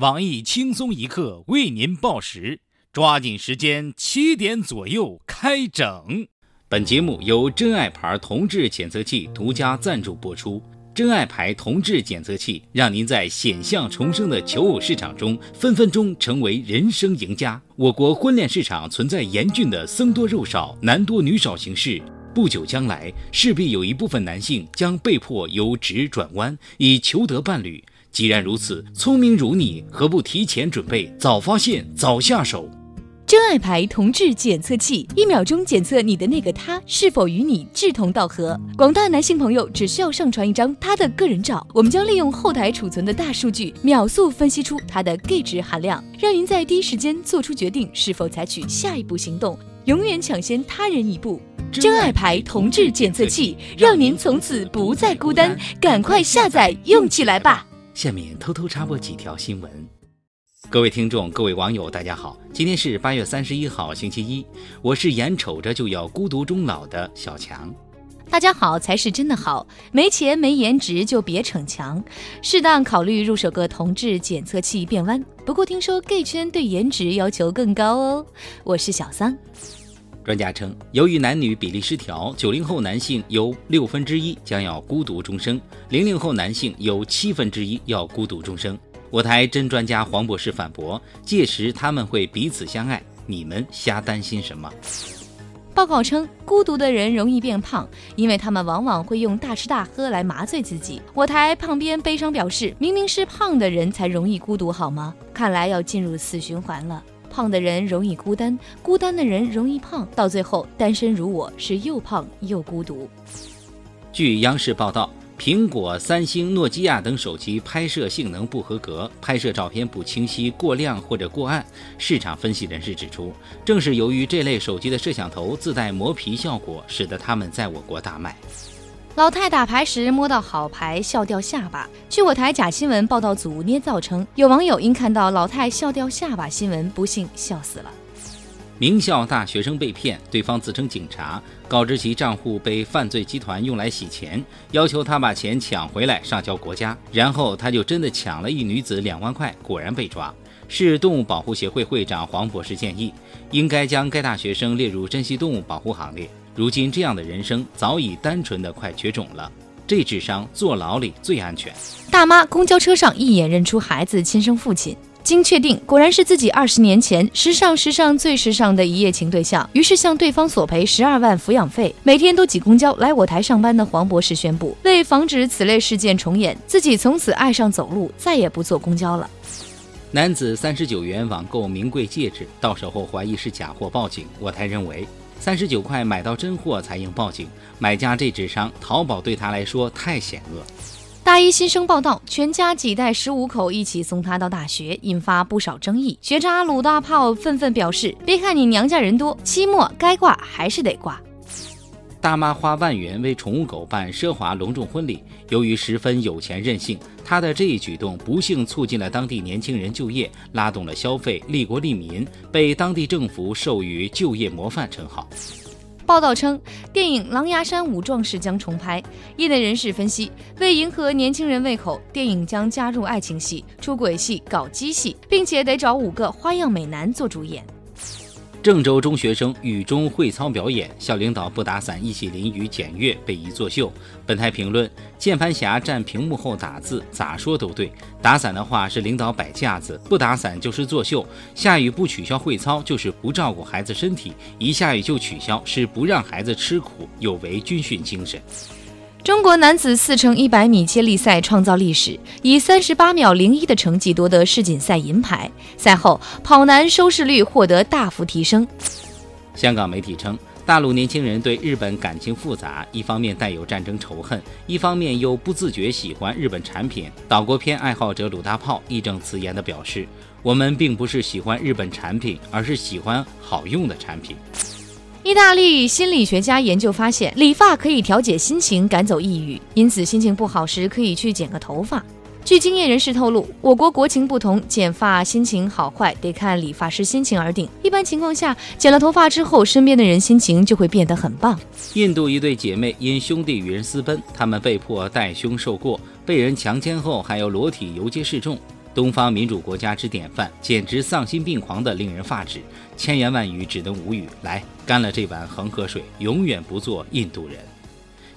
网易轻松一刻为您报时，抓紧时间，七点左右开整。本节目由真爱牌同志检测器独家赞助播出。真爱牌同志检测器让您在险象重生的求偶市场中，分分钟成为人生赢家。我国婚恋市场存在严峻的僧多肉少、男多女少形势，不久将来势必有一部分男性将被迫由直转弯，以求得伴侣。既然如此，聪明如你，何不提前准备，早发现，早下手？真爱牌同志检测器，一秒钟检测你的那个他是否与你志同道合。广大男性朋友只需要上传一张他的个人照，我们将利用后台储存的大数据，秒速分析出他的 gay 值含量，让您在第一时间做出决定，是否采取下一步行动，永远抢先他人一步。真爱牌同志检测器，让您从此不再孤单，赶快下载用起来吧！下面偷偷插播几条新闻。各位听众、各位网友，大家好，今天是八月三十一号，星期一，我是眼瞅着就要孤独终老的小强。大家好才是真的好，没钱没颜值就别逞强，适当考虑入手个同志检测器变弯。不过听说 gay 圈对颜值要求更高哦。我是小桑。专家称，由于男女比例失调，九零后男性有六分之一将要孤独终生，零零后男性有七分之一要孤独终生。我台真专家黄博士反驳：届时他们会彼此相爱，你们瞎担心什么？报告称，孤独的人容易变胖，因为他们往往会用大吃大喝来麻醉自己。我台胖边悲伤表示：明明是胖的人才容易孤独，好吗？看来要进入死循环了。胖的人容易孤单，孤单的人容易胖，到最后单身如我是又胖又孤独。据央视报道，苹果、三星、诺基亚等手机拍摄性能不合格，拍摄照片不清晰、过亮或者过暗。市场分析人士指出，正是由于这类手机的摄像头自带磨皮效果，使得它们在我国大卖。老太打牌时摸到好牌笑掉下巴。据我台假新闻报道组捏造称，有网友因看到老太笑掉下巴新闻，不幸笑死了。名校大学生被骗，对方自称警察，告知其账户被犯罪集团用来洗钱，要求他把钱抢回来上交国家。然后他就真的抢了一女子两万块，果然被抓。市动物保护协会会长黄博士建议，应该将该大学生列入珍稀动物保护行列。如今这样的人生早已单纯的快绝种了，这智商坐牢里最安全。大妈公交车上一眼认出孩子亲生父亲，经确定果然是自己二十年前时尚时尚最时尚的一夜情对象，于是向对方索赔十二万抚养费。每天都挤公交来我台上班的黄博士宣布，为防止此类事件重演，自己从此爱上走路，再也不坐公交了。男子三十九元网购名贵戒指，到手后怀疑是假货，报警。我台认为。三十九块买到真货才应报警，买家这智商，淘宝对他来说太险恶。大一新生报道，全家几代十五口一起送他到大学，引发不少争议。学渣鲁大炮愤愤表示：“别看你娘家人多，期末该挂还是得挂。”大妈花万元为宠物狗办奢华隆重婚礼，由于十分有钱任性，她的这一举动不幸促进了当地年轻人就业，拉动了消费，利国利民，被当地政府授予就业模范称号。报道称，电影《狼牙山五壮士》将重拍，业内人士分析，为迎合年轻人胃口，电影将加入爱情戏、出轨戏、搞基戏，并且得找五个花样美男做主演。郑州中学生雨中会操表演，校领导不打伞一起淋雨检阅，被疑作秀。本台评论：键盘侠站屏幕后打字，咋说都对。打伞的话是领导摆架子，不打伞就是作秀。下雨不取消会操就是不照顾孩子身体，一下雨就取消是不让孩子吃苦，有违军训精神。中国男子四乘一百米接力赛创造历史，以三十八秒零一的成绩夺得世锦赛银牌。赛后，跑男收视率获得大幅提升。香港媒体称，大陆年轻人对日本感情复杂，一方面带有战争仇恨，一方面又不自觉喜欢日本产品。岛国片爱好者鲁大炮义正辞严地表示：“我们并不是喜欢日本产品，而是喜欢好用的产品。”意大利心理学家研究发现，理发可以调节心情，赶走抑郁，因此心情不好时可以去剪个头发。据经验人士透露，我国国情不同，剪发心情好坏得看理发师心情而定。一般情况下，剪了头发之后，身边的人心情就会变得很棒。印度一对姐妹因兄弟与人私奔，他们被迫带兄受过，被人强奸后还要裸体游街示众。东方民主国家之典范，简直丧心病狂的令人发指，千言万语只能无语。来，干了这碗恒河水，永远不做印度人。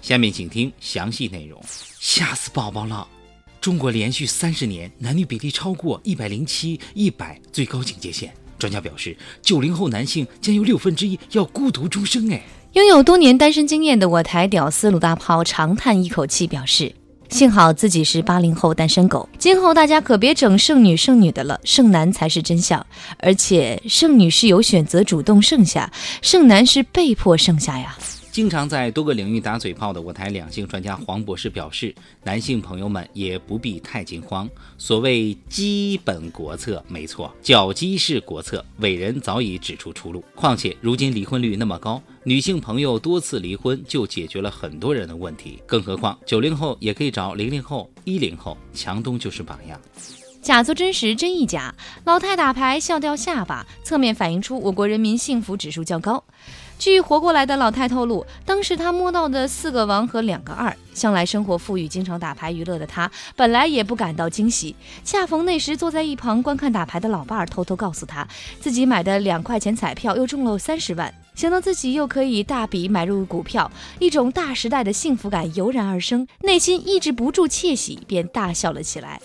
下面请听详细内容，吓死宝宝了！中国连续三十年男女比例超过一百零七一百最高警戒线，专家表示，九零后男性将有六分之一要孤独终生。哎，拥有多年单身经验的我台屌丝鲁大炮长叹一口气，表示。幸好自己是八零后单身狗，今后大家可别整剩女剩女的了，剩男才是真相。而且剩女是有选择主动剩下，剩男是被迫剩下呀。经常在多个领域打嘴炮的我台两性专家黄博士表示，男性朋友们也不必太惊慌。所谓基本国策，没错，脚基是国策，伟人早已指出出路。况且如今离婚率那么高，女性朋友多次离婚就解决了很多人的问题。更何况九零后也可以找零零后、一零后，强东就是榜样。假作真实，真亦假。老太打牌笑掉下巴，侧面反映出我国人民幸福指数较高。据活过来的老太透露，当时她摸到的四个王和两个二，向来生活富裕、经常打牌娱乐的她，本来也不感到惊喜。恰逢那时坐在一旁观看打牌的老伴儿偷偷告诉她，自己买的两块钱彩票又中了三十万，想到自己又可以大笔买入股票，一种大时代的幸福感油然而生，内心抑制不住窃喜，便大笑了起来。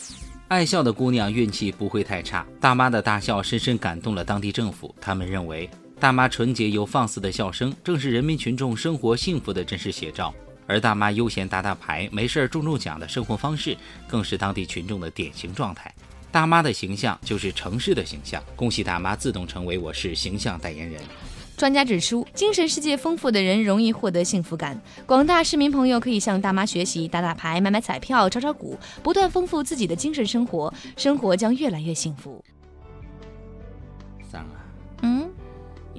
爱笑的姑娘运气不会太差，大妈的大笑深深感动了当地政府，他们认为。大妈纯洁又放肆的笑声，正是人民群众生活幸福的真实写照。而大妈悠闲打打牌、没事中中奖的生活方式，更是当地群众的典型状态。大妈的形象就是城市的形象。恭喜大妈自动成为我市形象代言人。专家指出，精神世界丰富的人容易获得幸福感。广大市民朋友可以向大妈学习，打打牌、买买彩票、炒炒股，不断丰富自己的精神生活，生活将越来越幸福。三啊，嗯。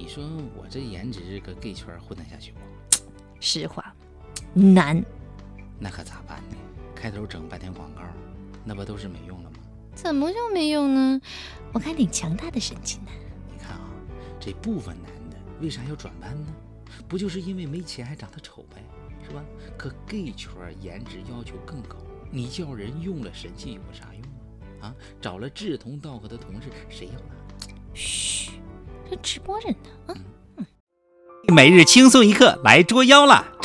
你说我这颜值搁 gay 圈混得下去不？实话，难。那可咋办呢？开头整半天广告，那不都是没用了吗？怎么就没用呢？我看挺强大的神器呢。你看啊，这部分男的为啥要转班呢？不就是因为没钱还长得丑呗，是吧？可 gay 圈颜值要求更高，你叫人用了神器有啥用啊？啊，找了志同道合的同事，谁要呢？嘘。这直播着呢啊！每日轻松一刻来捉妖了，